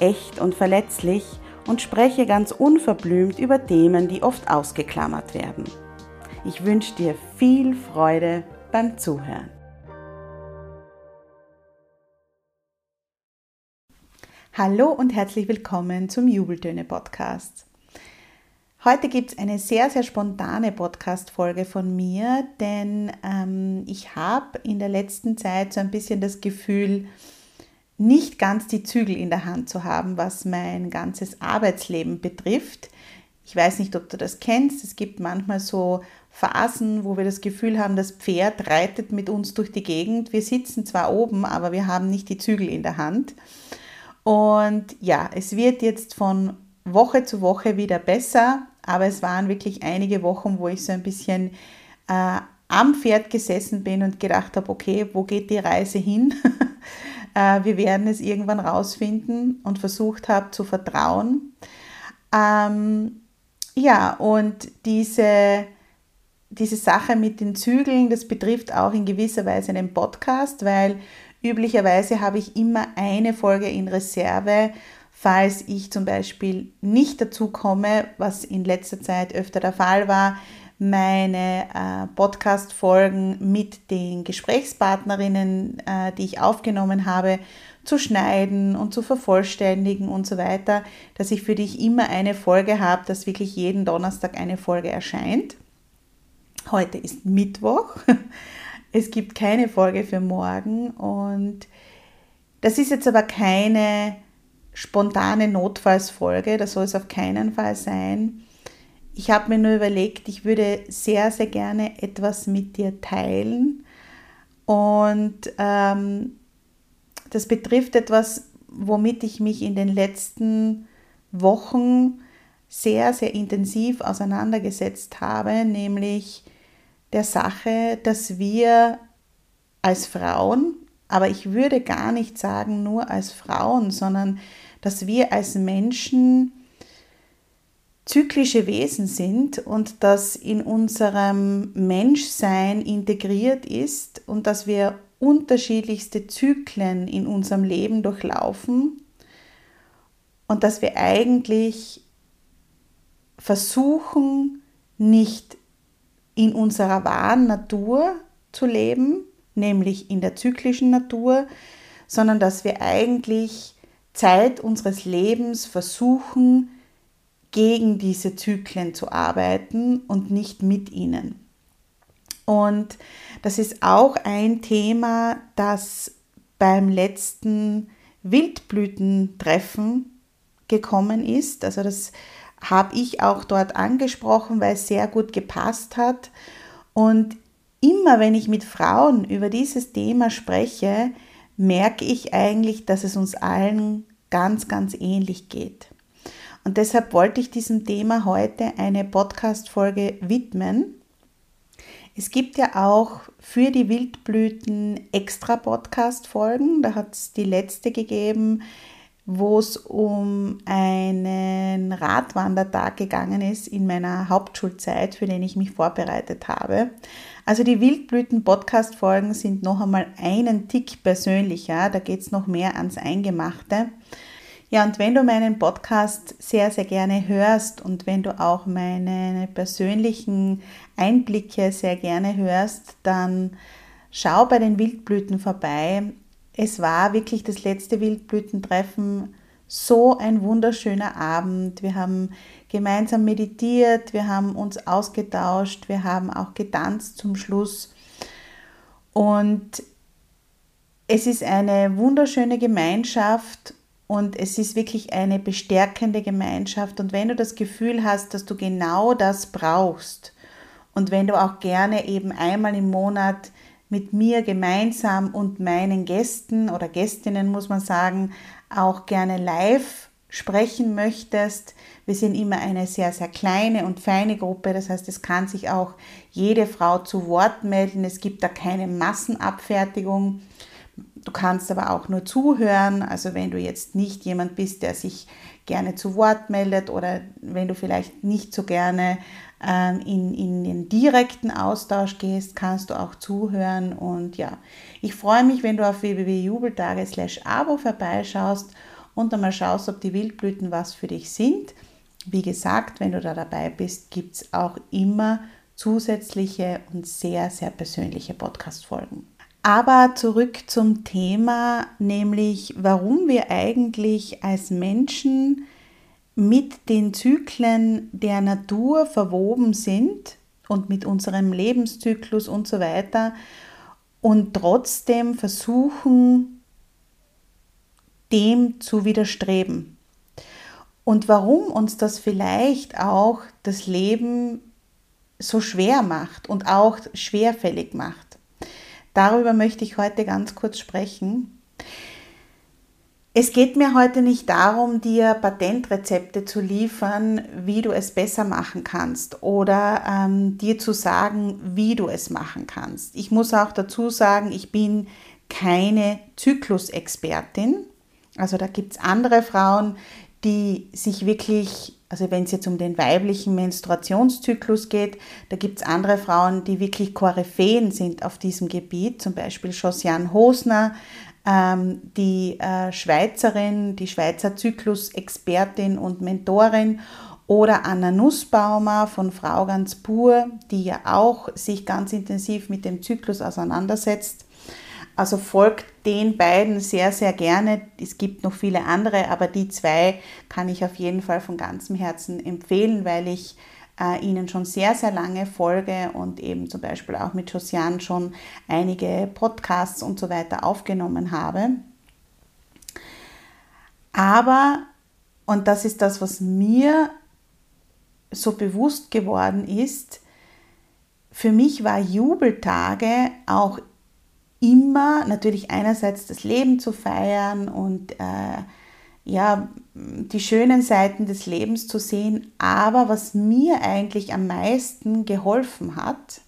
echt und verletzlich und spreche ganz unverblümt über Themen, die oft ausgeklammert werden. Ich wünsche dir viel Freude beim Zuhören. Hallo und herzlich willkommen zum Jubeltöne Podcast. Heute gibt es eine sehr, sehr spontane Podcast-Folge von mir, denn ähm, ich habe in der letzten Zeit so ein bisschen das Gefühl, nicht ganz die Zügel in der Hand zu haben, was mein ganzes Arbeitsleben betrifft. Ich weiß nicht, ob du das kennst. Es gibt manchmal so Phasen, wo wir das Gefühl haben, das Pferd reitet mit uns durch die Gegend. Wir sitzen zwar oben, aber wir haben nicht die Zügel in der Hand. Und ja, es wird jetzt von Woche zu Woche wieder besser, aber es waren wirklich einige Wochen, wo ich so ein bisschen äh, am Pferd gesessen bin und gedacht habe, okay, wo geht die Reise hin? Äh, wir werden es irgendwann rausfinden und versucht habe zu vertrauen. Ähm, ja, und diese, diese Sache mit den Zügeln, das betrifft auch in gewisser Weise einen Podcast, weil üblicherweise habe ich immer eine Folge in Reserve, falls ich zum Beispiel nicht dazu komme, was in letzter Zeit öfter der Fall war, meine äh, Podcast-Folgen mit den Gesprächspartnerinnen, äh, die ich aufgenommen habe, zu schneiden und zu vervollständigen und so weiter, dass ich für dich immer eine Folge habe, dass wirklich jeden Donnerstag eine Folge erscheint. Heute ist Mittwoch. Es gibt keine Folge für morgen und das ist jetzt aber keine spontane Notfallsfolge, das soll es auf keinen Fall sein ich habe mir nur überlegt, ich würde sehr, sehr gerne etwas mit dir teilen. Und ähm, das betrifft etwas, womit ich mich in den letzten Wochen sehr, sehr intensiv auseinandergesetzt habe, nämlich der Sache, dass wir als Frauen, aber ich würde gar nicht sagen nur als Frauen, sondern dass wir als Menschen zyklische Wesen sind und das in unserem Menschsein integriert ist und dass wir unterschiedlichste Zyklen in unserem Leben durchlaufen und dass wir eigentlich versuchen, nicht in unserer wahren Natur zu leben, nämlich in der zyklischen Natur, sondern dass wir eigentlich Zeit unseres Lebens versuchen, gegen diese Zyklen zu arbeiten und nicht mit ihnen. Und das ist auch ein Thema, das beim letzten Wildblütentreffen gekommen ist. Also das habe ich auch dort angesprochen, weil es sehr gut gepasst hat. Und immer wenn ich mit Frauen über dieses Thema spreche, merke ich eigentlich, dass es uns allen ganz, ganz ähnlich geht. Und deshalb wollte ich diesem Thema heute eine Podcast-Folge widmen. Es gibt ja auch für die Wildblüten extra Podcast-Folgen. Da hat es die letzte gegeben, wo es um einen Radwandertag gegangen ist in meiner Hauptschulzeit, für den ich mich vorbereitet habe. Also die Wildblüten-Podcast-Folgen sind noch einmal einen Tick persönlicher. Da geht es noch mehr ans Eingemachte. Ja, und wenn du meinen Podcast sehr, sehr gerne hörst und wenn du auch meine persönlichen Einblicke sehr gerne hörst, dann schau bei den Wildblüten vorbei. Es war wirklich das letzte Wildblütentreffen so ein wunderschöner Abend. Wir haben gemeinsam meditiert, wir haben uns ausgetauscht, wir haben auch getanzt zum Schluss. Und es ist eine wunderschöne Gemeinschaft und es ist wirklich eine bestärkende Gemeinschaft. Und wenn du das Gefühl hast, dass du genau das brauchst und wenn du auch gerne eben einmal im Monat mit mir gemeinsam und meinen Gästen oder Gästinnen, muss man sagen, auch gerne live sprechen möchtest. Wir sind immer eine sehr, sehr kleine und feine Gruppe. Das heißt, es kann sich auch jede Frau zu Wort melden. Es gibt da keine Massenabfertigung. Du kannst aber auch nur zuhören. Also wenn du jetzt nicht jemand bist, der sich gerne zu Wort meldet oder wenn du vielleicht nicht so gerne ähm, in, in den direkten Austausch gehst, kannst du auch zuhören. Und ja, ich freue mich, wenn du auf www.jubeltage abo vorbeischaust und einmal schaust, ob die Wildblüten was für dich sind. Wie gesagt, wenn du da dabei bist, gibt es auch immer zusätzliche und sehr, sehr persönliche Podcast-Folgen. Aber zurück zum Thema, nämlich warum wir eigentlich als Menschen mit den Zyklen der Natur verwoben sind und mit unserem Lebenszyklus und so weiter und trotzdem versuchen, dem zu widerstreben. Und warum uns das vielleicht auch das Leben so schwer macht und auch schwerfällig macht. Darüber möchte ich heute ganz kurz sprechen. Es geht mir heute nicht darum, dir Patentrezepte zu liefern, wie du es besser machen kannst oder ähm, dir zu sagen, wie du es machen kannst. Ich muss auch dazu sagen, ich bin keine Zyklusexpertin. Also da gibt es andere Frauen, die sich wirklich, also wenn es jetzt um den weiblichen Menstruationszyklus geht, da gibt es andere Frauen, die wirklich Koryphäen sind auf diesem Gebiet, zum Beispiel Josiane Hosner, ähm, die äh, Schweizerin, die Schweizer Zyklus-Expertin und Mentorin oder Anna Nussbaumer von Frau ganz pur, die ja auch sich ganz intensiv mit dem Zyklus auseinandersetzt. Also folgt den beiden sehr, sehr gerne. Es gibt noch viele andere, aber die zwei kann ich auf jeden Fall von ganzem Herzen empfehlen, weil ich äh, Ihnen schon sehr, sehr lange folge und eben zum Beispiel auch mit Josiane schon einige Podcasts und so weiter aufgenommen habe. Aber, und das ist das, was mir so bewusst geworden ist, für mich war Jubeltage auch immer natürlich einerseits das Leben zu feiern und äh, ja, die schönen Seiten des Lebens zu sehen. Aber was mir eigentlich am meisten geholfen hat,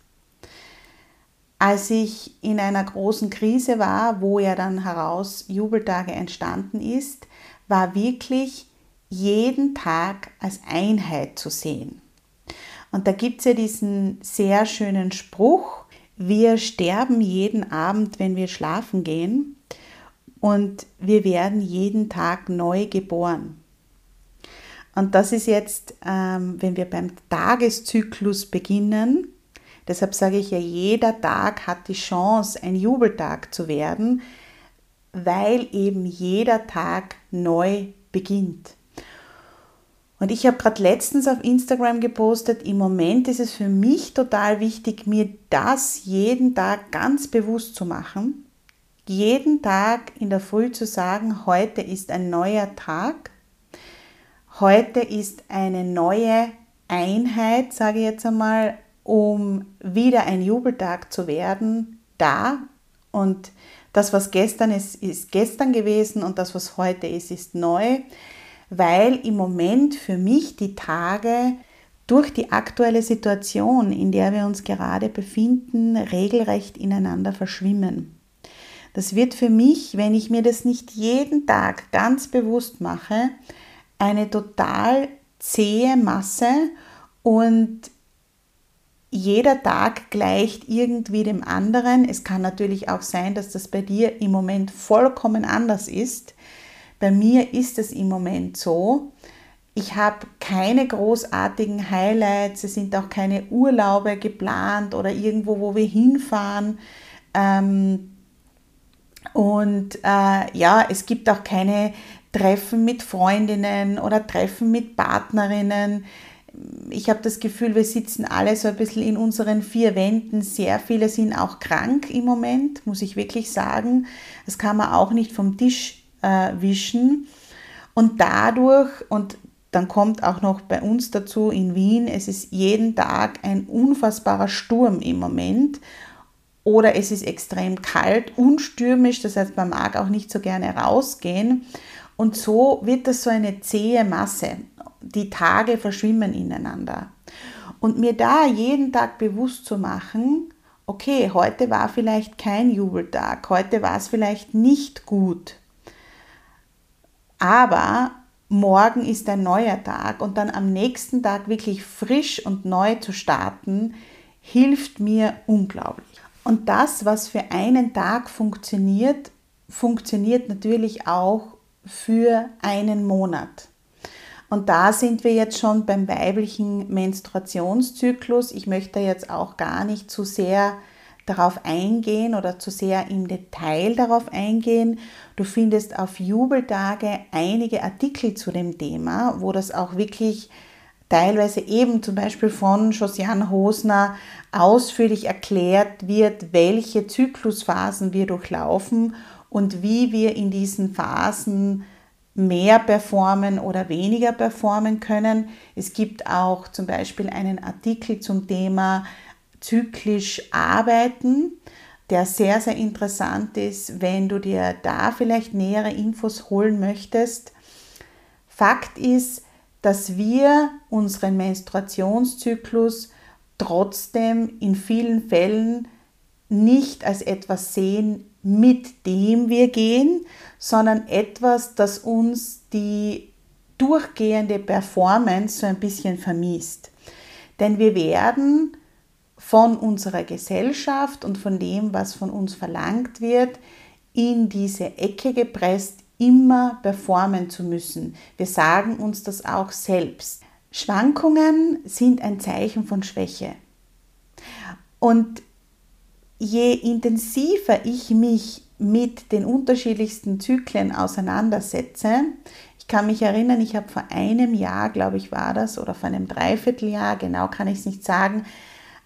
als ich in einer großen Krise war, wo ja dann heraus Jubeltage entstanden ist, war wirklich jeden Tag als Einheit zu sehen. Und da gibt es ja diesen sehr schönen Spruch, wir sterben jeden Abend, wenn wir schlafen gehen und wir werden jeden Tag neu geboren. Und das ist jetzt, ähm, wenn wir beim Tageszyklus beginnen, deshalb sage ich ja, jeder Tag hat die Chance, ein Jubeltag zu werden, weil eben jeder Tag neu beginnt. Und ich habe gerade letztens auf Instagram gepostet, im Moment ist es für mich total wichtig, mir das jeden Tag ganz bewusst zu machen. Jeden Tag in der Früh zu sagen, heute ist ein neuer Tag, heute ist eine neue Einheit, sage ich jetzt einmal, um wieder ein Jubeltag zu werden, da. Und das, was gestern ist, ist gestern gewesen und das, was heute ist, ist neu, weil im Moment für mich die Tage durch die aktuelle Situation, in der wir uns gerade befinden, regelrecht ineinander verschwimmen. Das wird für mich, wenn ich mir das nicht jeden Tag ganz bewusst mache, eine total zähe Masse und jeder Tag gleicht irgendwie dem anderen. Es kann natürlich auch sein, dass das bei dir im Moment vollkommen anders ist. Bei mir ist es im Moment so. Ich habe keine großartigen Highlights, es sind auch keine Urlaube geplant oder irgendwo, wo wir hinfahren. Ähm, und äh, ja, es gibt auch keine Treffen mit Freundinnen oder Treffen mit Partnerinnen. Ich habe das Gefühl, wir sitzen alle so ein bisschen in unseren vier Wänden. Sehr viele sind auch krank im Moment, muss ich wirklich sagen. Das kann man auch nicht vom Tisch äh, wischen. Und dadurch, und dann kommt auch noch bei uns dazu in Wien, es ist jeden Tag ein unfassbarer Sturm im Moment oder es ist extrem kalt, unstürmisch, das heißt, man mag auch nicht so gerne rausgehen. Und so wird das so eine zähe Masse. Die Tage verschwimmen ineinander. Und mir da jeden Tag bewusst zu machen, okay, heute war vielleicht kein Jubeltag, heute war es vielleicht nicht gut, aber morgen ist ein neuer Tag und dann am nächsten Tag wirklich frisch und neu zu starten, hilft mir unglaublich. Und das, was für einen Tag funktioniert, funktioniert natürlich auch für einen Monat. Und da sind wir jetzt schon beim weiblichen Menstruationszyklus. Ich möchte jetzt auch gar nicht zu sehr darauf eingehen oder zu sehr im Detail darauf eingehen. Du findest auf Jubeltage einige Artikel zu dem Thema, wo das auch wirklich teilweise eben zum Beispiel von Josiane Hosner ausführlich erklärt wird, welche Zyklusphasen wir durchlaufen und wie wir in diesen Phasen mehr performen oder weniger performen können. Es gibt auch zum Beispiel einen Artikel zum Thema zyklisch arbeiten, der sehr, sehr interessant ist, wenn du dir da vielleicht nähere Infos holen möchtest. Fakt ist, dass wir unseren Menstruationszyklus trotzdem in vielen Fällen nicht als etwas sehen, mit dem wir gehen, sondern etwas, das uns die durchgehende Performance so ein bisschen vermisst. Denn wir werden von unserer Gesellschaft und von dem, was von uns verlangt wird, in diese Ecke gepresst, immer performen zu müssen. Wir sagen uns das auch selbst. Schwankungen sind ein Zeichen von Schwäche. Und je intensiver ich mich mit den unterschiedlichsten Zyklen auseinandersetze, ich kann mich erinnern, ich habe vor einem Jahr, glaube ich, war das, oder vor einem Dreivierteljahr, genau kann ich es nicht sagen,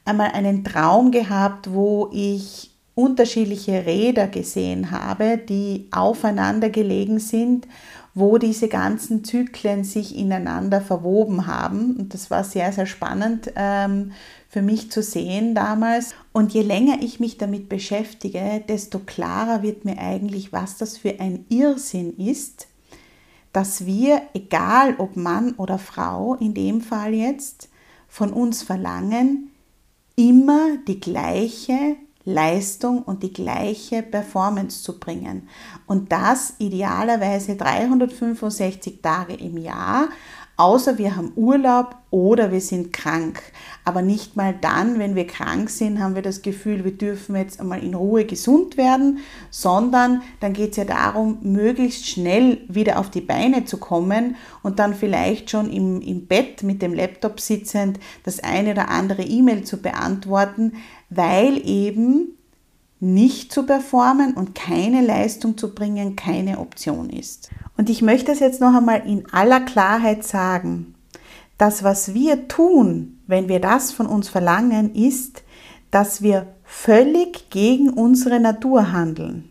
einmal einen Traum gehabt, wo ich unterschiedliche Räder gesehen habe, die aufeinander gelegen sind, wo diese ganzen Zyklen sich ineinander verwoben haben. Und das war sehr, sehr spannend ähm, für mich zu sehen damals. Und je länger ich mich damit beschäftige, desto klarer wird mir eigentlich, was das für ein Irrsinn ist, dass wir, egal ob Mann oder Frau, in dem Fall jetzt, von uns verlangen, immer die gleiche Leistung und die gleiche Performance zu bringen. Und das idealerweise 365 Tage im Jahr, außer wir haben Urlaub oder wir sind krank. Aber nicht mal dann, wenn wir krank sind, haben wir das Gefühl, wir dürfen jetzt einmal in Ruhe gesund werden, sondern dann geht es ja darum, möglichst schnell wieder auf die Beine zu kommen und dann vielleicht schon im, im Bett mit dem Laptop sitzend das eine oder andere E-Mail zu beantworten, weil eben nicht zu performen und keine Leistung zu bringen keine Option ist. Und ich möchte es jetzt noch einmal in aller Klarheit sagen. Das, was wir tun, wenn wir das von uns verlangen, ist, dass wir völlig gegen unsere Natur handeln.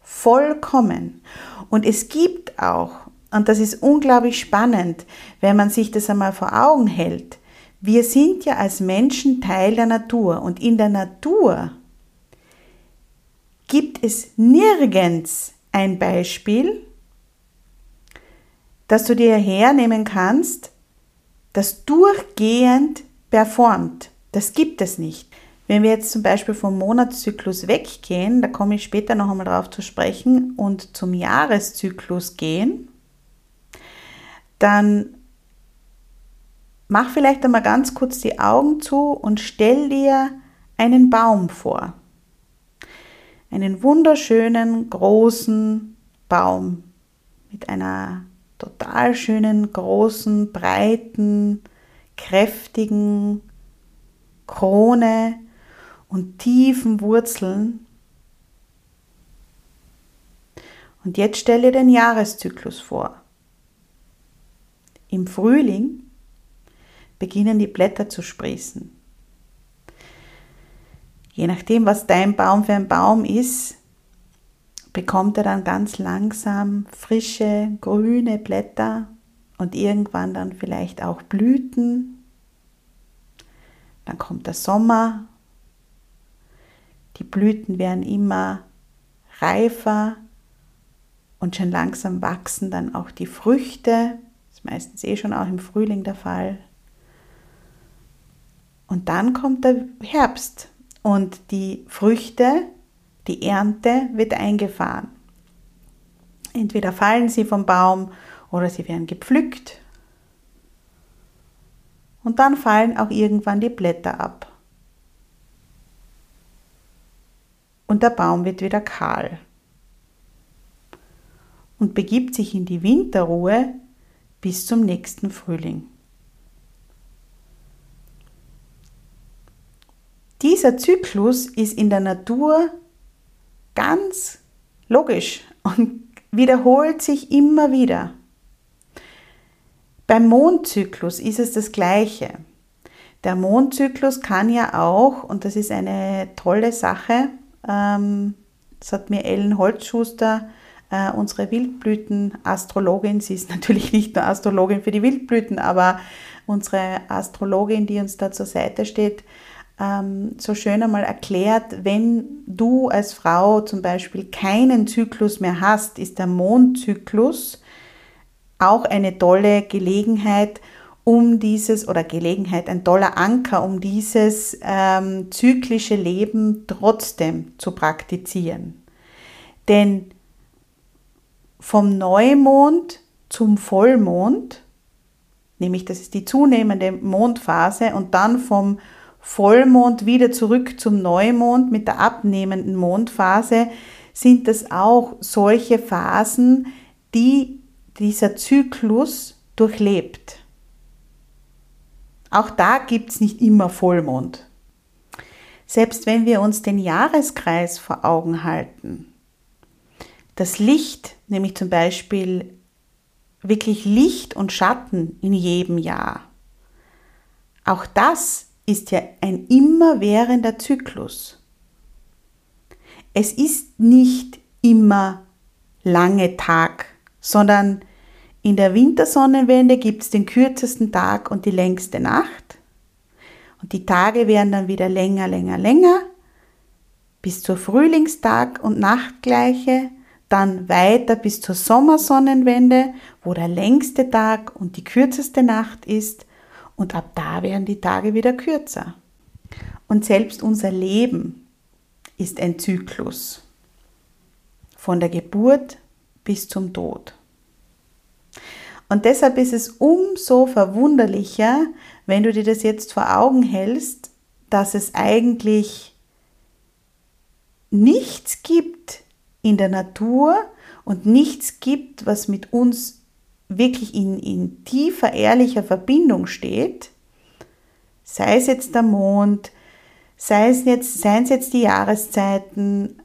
Vollkommen. Und es gibt auch, und das ist unglaublich spannend, wenn man sich das einmal vor Augen hält, wir sind ja als Menschen Teil der Natur und in der Natur gibt es nirgends ein Beispiel, das du dir hernehmen kannst, das durchgehend performt. Das gibt es nicht. Wenn wir jetzt zum Beispiel vom Monatszyklus weggehen, da komme ich später noch einmal darauf zu sprechen, und zum Jahreszyklus gehen, dann mach vielleicht einmal ganz kurz die Augen zu und stell dir einen Baum vor. Einen wunderschönen, großen Baum mit einer total schönen, großen, breiten, kräftigen Krone und tiefen Wurzeln. Und jetzt stelle den Jahreszyklus vor. Im Frühling beginnen die Blätter zu sprießen. Je nachdem, was dein Baum für ein Baum ist, bekommt er dann ganz langsam frische, grüne Blätter und irgendwann dann vielleicht auch Blüten. Dann kommt der Sommer. Die Blüten werden immer reifer und schon langsam wachsen dann auch die Früchte. Das ist meistens eh schon auch im Frühling der Fall. Und dann kommt der Herbst und die Früchte, die Ernte wird eingefahren. Entweder fallen sie vom Baum oder sie werden gepflückt. Und dann fallen auch irgendwann die Blätter ab. Und der Baum wird wieder kahl und begibt sich in die Winterruhe bis zum nächsten Frühling. Dieser Zyklus ist in der Natur ganz logisch und wiederholt sich immer wieder. Beim Mondzyklus ist es das Gleiche. Der Mondzyklus kann ja auch, und das ist eine tolle Sache, ähm, das hat mir Ellen Holzschuster, äh, unsere Wildblüten-Astrologin, sie ist natürlich nicht nur Astrologin für die Wildblüten, aber unsere Astrologin, die uns da zur Seite steht, ähm, so schön einmal erklärt, wenn du als Frau zum Beispiel keinen Zyklus mehr hast, ist der Mondzyklus auch eine tolle Gelegenheit, um dieses, oder Gelegenheit, ein toller Anker, um dieses ähm, zyklische Leben trotzdem zu praktizieren. Denn vom Neumond zum Vollmond, nämlich das ist die zunehmende Mondphase, und dann vom Vollmond wieder zurück zum Neumond mit der abnehmenden Mondphase, sind das auch solche Phasen, die dieser Zyklus durchlebt. Auch da gibt es nicht immer Vollmond. Selbst wenn wir uns den Jahreskreis vor Augen halten, das Licht, nämlich zum Beispiel wirklich Licht und Schatten in jedem Jahr, auch das ist ja ein immerwährender Zyklus. Es ist nicht immer lange Tag, sondern in der Wintersonnenwende gibt es den kürzesten Tag und die längste Nacht. Und die Tage werden dann wieder länger, länger, länger, bis zur Frühlingstag- und Nachtgleiche, dann weiter bis zur Sommersonnenwende, wo der längste Tag und die kürzeste Nacht ist und ab da werden die Tage wieder kürzer. Und selbst unser Leben ist ein Zyklus. Von der Geburt bis zum Tod. Und deshalb ist es umso verwunderlicher, wenn du dir das jetzt vor Augen hältst, dass es eigentlich nichts gibt in der Natur und nichts gibt, was mit uns wirklich in, in tiefer, ehrlicher Verbindung steht, sei es jetzt der Mond, sei es jetzt, seien es jetzt die Jahreszeiten,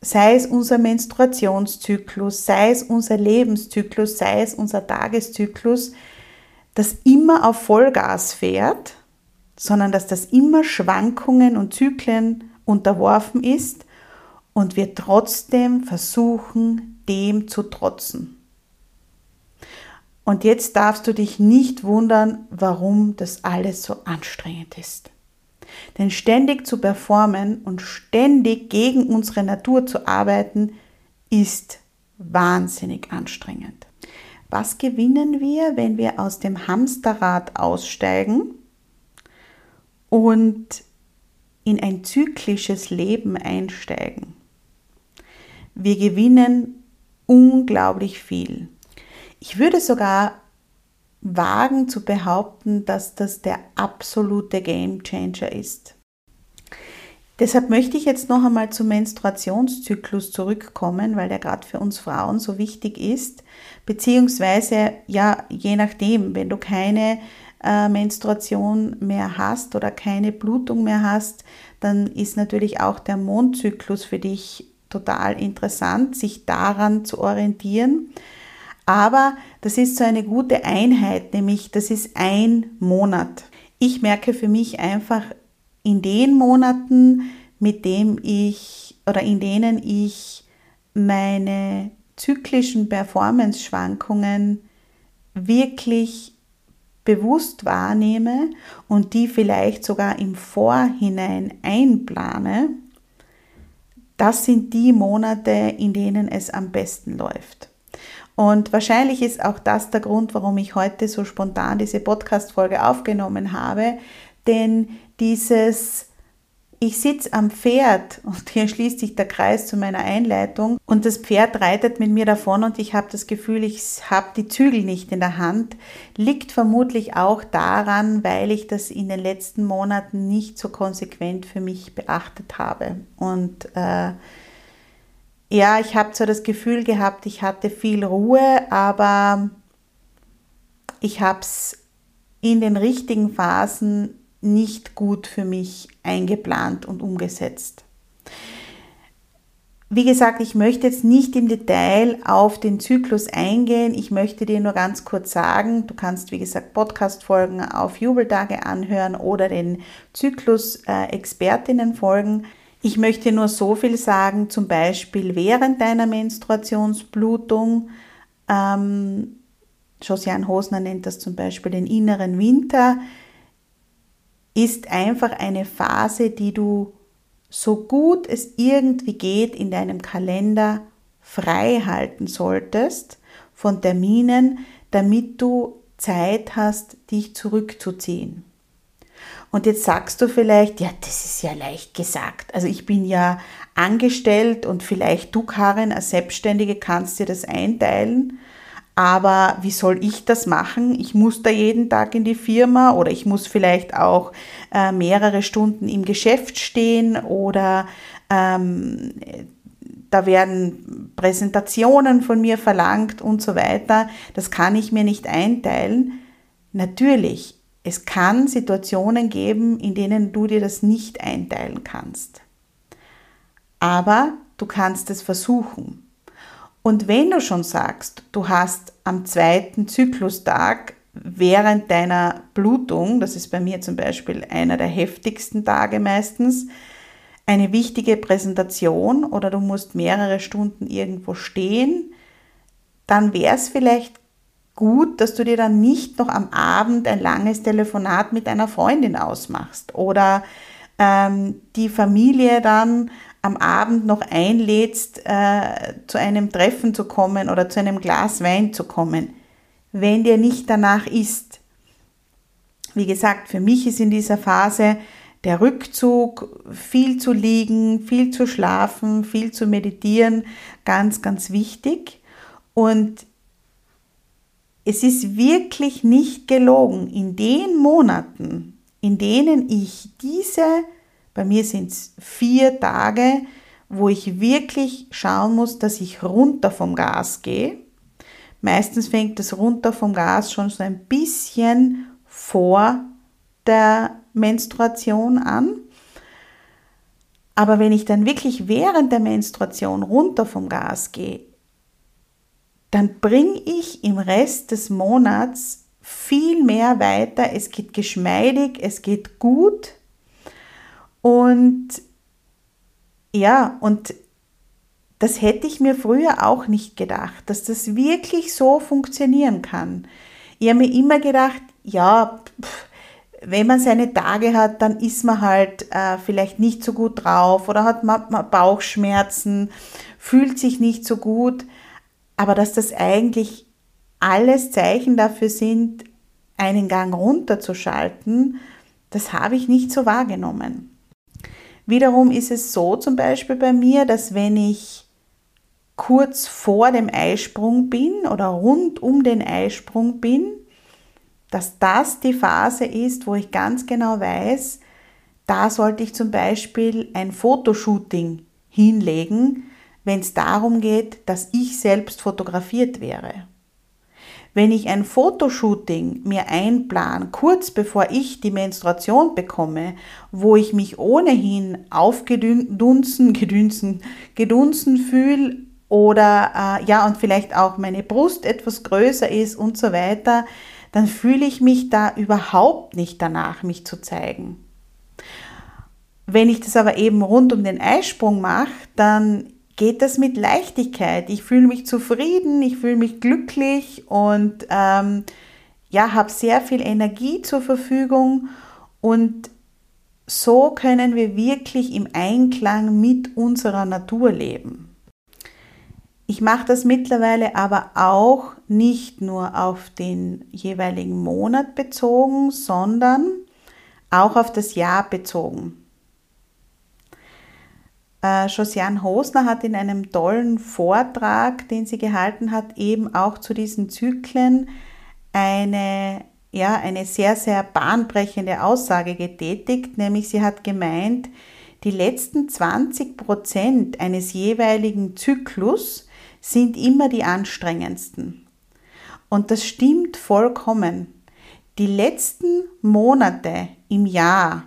sei es unser Menstruationszyklus, sei es unser Lebenszyklus, sei es unser Tageszyklus, das immer auf Vollgas fährt, sondern dass das immer Schwankungen und Zyklen unterworfen ist und wir trotzdem versuchen, dem zu trotzen. Und jetzt darfst du dich nicht wundern, warum das alles so anstrengend ist. Denn ständig zu performen und ständig gegen unsere Natur zu arbeiten, ist wahnsinnig anstrengend. Was gewinnen wir, wenn wir aus dem Hamsterrad aussteigen und in ein zyklisches Leben einsteigen? Wir gewinnen unglaublich viel. Ich würde sogar wagen zu behaupten, dass das der absolute Game Changer ist. Deshalb möchte ich jetzt noch einmal zum Menstruationszyklus zurückkommen, weil der gerade für uns Frauen so wichtig ist. Beziehungsweise, ja, je nachdem, wenn du keine äh, Menstruation mehr hast oder keine Blutung mehr hast, dann ist natürlich auch der Mondzyklus für dich total interessant, sich daran zu orientieren. Aber das ist so eine gute Einheit, nämlich das ist ein Monat. Ich merke für mich einfach in den Monaten, mit dem ich oder in denen ich meine zyklischen Performance-Schwankungen wirklich bewusst wahrnehme und die vielleicht sogar im Vorhinein einplane, das sind die Monate, in denen es am besten läuft. Und wahrscheinlich ist auch das der Grund, warum ich heute so spontan diese Podcast-Folge aufgenommen habe, denn dieses ich sitze am Pferd und hier schließt sich der Kreis zu meiner Einleitung. Und das Pferd reitet mit mir davon und ich habe das Gefühl, ich habe die Zügel nicht in der Hand, liegt vermutlich auch daran, weil ich das in den letzten Monaten nicht so konsequent für mich beachtet habe. Und äh, ja, ich habe zwar das Gefühl gehabt, ich hatte viel Ruhe, aber ich habe es in den richtigen Phasen nicht gut für mich eingeplant und umgesetzt. Wie gesagt, ich möchte jetzt nicht im Detail auf den Zyklus eingehen. Ich möchte dir nur ganz kurz sagen, du kannst, wie gesagt, Podcast-Folgen auf Jubeltage anhören oder den Zyklus-Expertinnen folgen. Ich möchte nur so viel sagen, zum Beispiel während deiner Menstruationsblutung. Ähm, Josiane Hosner nennt das zum Beispiel den inneren Winter ist einfach eine Phase, die du so gut es irgendwie geht in deinem Kalender frei halten solltest von Terminen, damit du Zeit hast, dich zurückzuziehen. Und jetzt sagst du vielleicht, ja, das ist ja leicht gesagt. Also ich bin ja angestellt und vielleicht du, Karin, als Selbstständige kannst dir das einteilen. Aber wie soll ich das machen? Ich muss da jeden Tag in die Firma oder ich muss vielleicht auch äh, mehrere Stunden im Geschäft stehen oder ähm, da werden Präsentationen von mir verlangt und so weiter. Das kann ich mir nicht einteilen. Natürlich, es kann Situationen geben, in denen du dir das nicht einteilen kannst. Aber du kannst es versuchen. Und wenn du schon sagst, du hast am zweiten Zyklustag während deiner Blutung, das ist bei mir zum Beispiel einer der heftigsten Tage meistens, eine wichtige Präsentation oder du musst mehrere Stunden irgendwo stehen, dann wäre es vielleicht gut, dass du dir dann nicht noch am Abend ein langes Telefonat mit einer Freundin ausmachst oder ähm, die Familie dann am Abend noch einlädst, äh, zu einem Treffen zu kommen oder zu einem Glas Wein zu kommen, wenn dir nicht danach ist. Wie gesagt, für mich ist in dieser Phase der Rückzug, viel zu liegen, viel zu schlafen, viel zu meditieren, ganz, ganz wichtig. Und es ist wirklich nicht gelogen, in den Monaten, in denen ich diese bei mir sind es vier Tage, wo ich wirklich schauen muss, dass ich runter vom Gas gehe. Meistens fängt das runter vom Gas schon so ein bisschen vor der Menstruation an. Aber wenn ich dann wirklich während der Menstruation runter vom Gas gehe, dann bringe ich im Rest des Monats viel mehr weiter. Es geht geschmeidig, es geht gut. Und ja, und das hätte ich mir früher auch nicht gedacht, dass das wirklich so funktionieren kann. Ich habe mir immer gedacht, ja, pff, wenn man seine Tage hat, dann ist man halt äh, vielleicht nicht so gut drauf oder hat man, Bauchschmerzen, fühlt sich nicht so gut. Aber dass das eigentlich alles Zeichen dafür sind, einen Gang runterzuschalten, das habe ich nicht so wahrgenommen. Wiederum ist es so zum Beispiel bei mir, dass wenn ich kurz vor dem Eisprung bin oder rund um den Eisprung bin, dass das die Phase ist, wo ich ganz genau weiß, da sollte ich zum Beispiel ein Fotoshooting hinlegen, wenn es darum geht, dass ich selbst fotografiert wäre. Wenn ich ein Fotoshooting mir einplan, kurz bevor ich die Menstruation bekomme, wo ich mich ohnehin aufgedunsen, gedunsen, gedunsen fühle oder äh, ja und vielleicht auch meine Brust etwas größer ist und so weiter, dann fühle ich mich da überhaupt nicht danach, mich zu zeigen. Wenn ich das aber eben rund um den Eisprung mache, dann geht das mit Leichtigkeit. Ich fühle mich zufrieden, ich fühle mich glücklich und ähm, ja, habe sehr viel Energie zur Verfügung und so können wir wirklich im Einklang mit unserer Natur leben. Ich mache das mittlerweile aber auch nicht nur auf den jeweiligen Monat bezogen, sondern auch auf das Jahr bezogen. Äh, Josiane Hosner hat in einem tollen Vortrag, den sie gehalten hat, eben auch zu diesen Zyklen eine, ja, eine sehr, sehr bahnbrechende Aussage getätigt, nämlich sie hat gemeint, die letzten 20 Prozent eines jeweiligen Zyklus sind immer die anstrengendsten. Und das stimmt vollkommen. Die letzten Monate im Jahr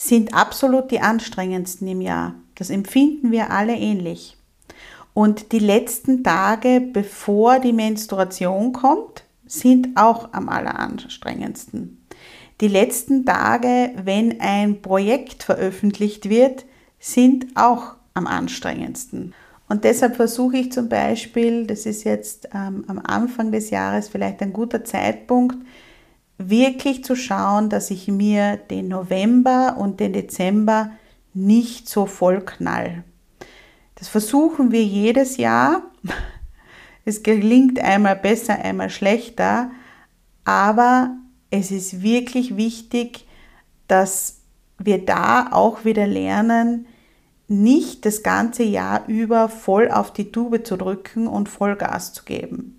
sind absolut die anstrengendsten im Jahr. Das empfinden wir alle ähnlich. Und die letzten Tage, bevor die Menstruation kommt, sind auch am alleranstrengendsten. Die letzten Tage, wenn ein Projekt veröffentlicht wird, sind auch am anstrengendsten. Und deshalb versuche ich zum Beispiel, das ist jetzt ähm, am Anfang des Jahres vielleicht ein guter Zeitpunkt, wirklich zu schauen, dass ich mir den November und den Dezember nicht so voll knall. Das versuchen wir jedes Jahr. Es gelingt einmal besser, einmal schlechter, aber es ist wirklich wichtig, dass wir da auch wieder lernen, nicht das ganze Jahr über voll auf die Tube zu drücken und Vollgas zu geben.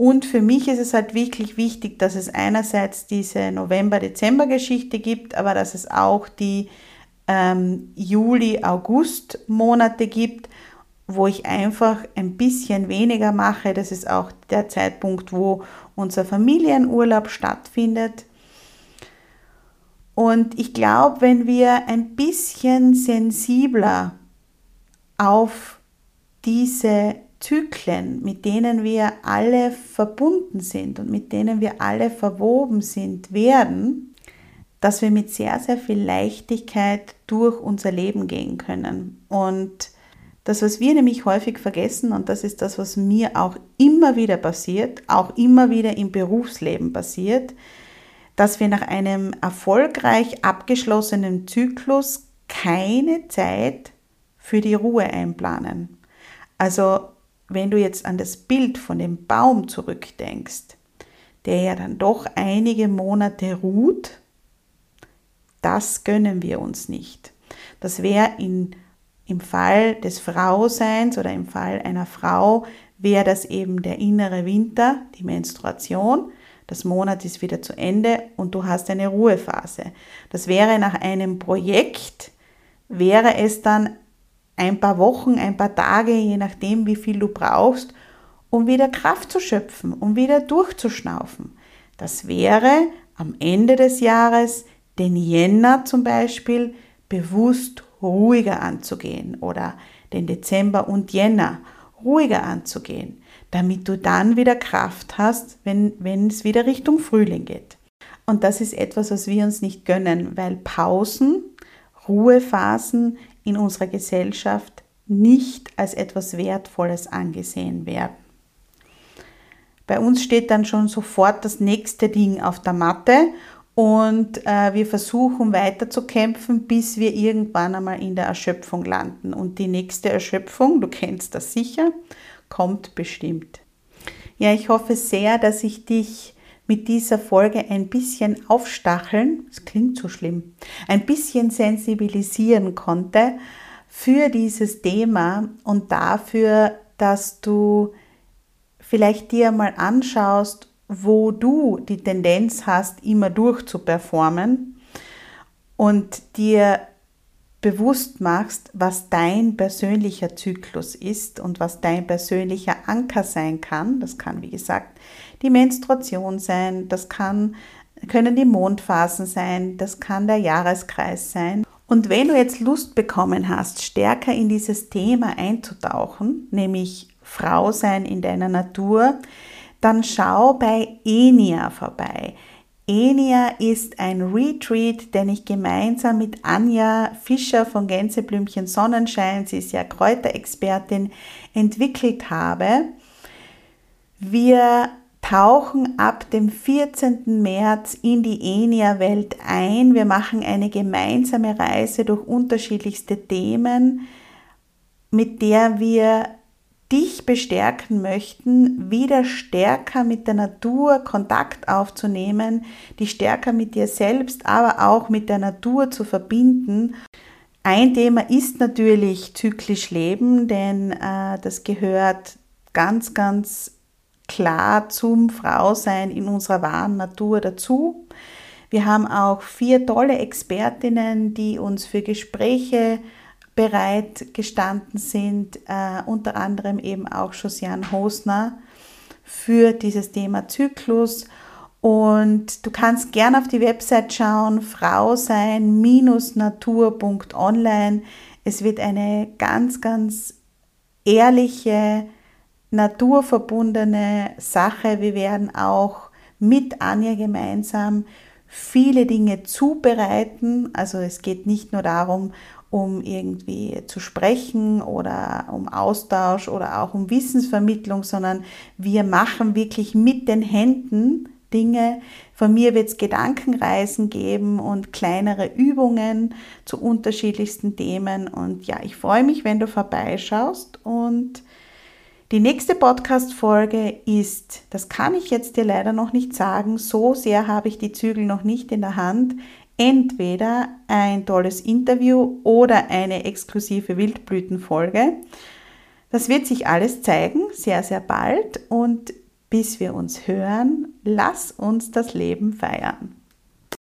Und für mich ist es halt wirklich wichtig, dass es einerseits diese November-Dezember-Geschichte gibt, aber dass es auch die ähm, Juli-August-Monate gibt, wo ich einfach ein bisschen weniger mache. Das ist auch der Zeitpunkt, wo unser Familienurlaub stattfindet. Und ich glaube, wenn wir ein bisschen sensibler auf diese Zyklen, mit denen wir alle verbunden sind und mit denen wir alle verwoben sind, werden, dass wir mit sehr, sehr viel Leichtigkeit durch unser Leben gehen können. Und das, was wir nämlich häufig vergessen, und das ist das, was mir auch immer wieder passiert, auch immer wieder im Berufsleben passiert, dass wir nach einem erfolgreich abgeschlossenen Zyklus keine Zeit für die Ruhe einplanen. Also wenn du jetzt an das Bild von dem Baum zurückdenkst, der ja dann doch einige Monate ruht, das gönnen wir uns nicht. Das wäre im Fall des Frauseins oder im Fall einer Frau, wäre das eben der innere Winter, die Menstruation. Das Monat ist wieder zu Ende und du hast eine Ruhephase. Das wäre nach einem Projekt, wäre es dann ein paar Wochen, ein paar Tage, je nachdem, wie viel du brauchst, um wieder Kraft zu schöpfen, um wieder durchzuschnaufen. Das wäre am Ende des Jahres, den Jänner zum Beispiel, bewusst ruhiger anzugehen oder den Dezember und Jänner ruhiger anzugehen, damit du dann wieder Kraft hast, wenn, wenn es wieder Richtung Frühling geht. Und das ist etwas, was wir uns nicht gönnen, weil Pausen, Ruhephasen in unserer Gesellschaft nicht als etwas Wertvolles angesehen werden. Bei uns steht dann schon sofort das nächste Ding auf der Matte und äh, wir versuchen weiter zu kämpfen, bis wir irgendwann einmal in der Erschöpfung landen. Und die nächste Erschöpfung, du kennst das sicher, kommt bestimmt. Ja, ich hoffe sehr, dass ich dich mit dieser Folge ein bisschen aufstacheln, das klingt so schlimm, ein bisschen sensibilisieren konnte für dieses Thema und dafür, dass du vielleicht dir mal anschaust, wo du die Tendenz hast, immer durchzuperformen und dir bewusst machst, was dein persönlicher Zyklus ist und was dein persönlicher Anker sein kann. Das kann, wie gesagt, die Menstruation sein, das kann, können die Mondphasen sein, das kann der Jahreskreis sein. Und wenn du jetzt Lust bekommen hast, stärker in dieses Thema einzutauchen, nämlich Frau sein in deiner Natur, dann schau bei Enia vorbei. Enia ist ein Retreat, den ich gemeinsam mit Anja Fischer von Gänseblümchen Sonnenschein, sie ist ja Kräuterexpertin, entwickelt habe. Wir tauchen ab dem 14. März in die Enia-Welt ein. Wir machen eine gemeinsame Reise durch unterschiedlichste Themen, mit der wir dich bestärken möchten, wieder stärker mit der Natur Kontakt aufzunehmen, dich stärker mit dir selbst, aber auch mit der Natur zu verbinden. Ein Thema ist natürlich zyklisch Leben, denn äh, das gehört ganz, ganz klar zum Frausein in unserer wahren Natur dazu. Wir haben auch vier tolle Expertinnen, die uns für Gespräche bereit gestanden sind, äh, unter anderem eben auch Josiane Hosner für dieses Thema Zyklus. Und du kannst gerne auf die Website schauen, frausein-natur.online. Es wird eine ganz, ganz ehrliche, naturverbundene Sache. Wir werden auch mit Anja gemeinsam viele Dinge zubereiten. Also es geht nicht nur darum, um irgendwie zu sprechen oder um Austausch oder auch um Wissensvermittlung, sondern wir machen wirklich mit den Händen Dinge. Von mir wird es Gedankenreisen geben und kleinere Übungen zu unterschiedlichsten Themen. Und ja, ich freue mich, wenn du vorbeischaust. Und die nächste Podcast-Folge ist, das kann ich jetzt dir leider noch nicht sagen, so sehr habe ich die Zügel noch nicht in der Hand entweder ein tolles Interview oder eine exklusive Wildblütenfolge. Das wird sich alles zeigen, sehr, sehr bald. Und bis wir uns hören, lass uns das Leben feiern.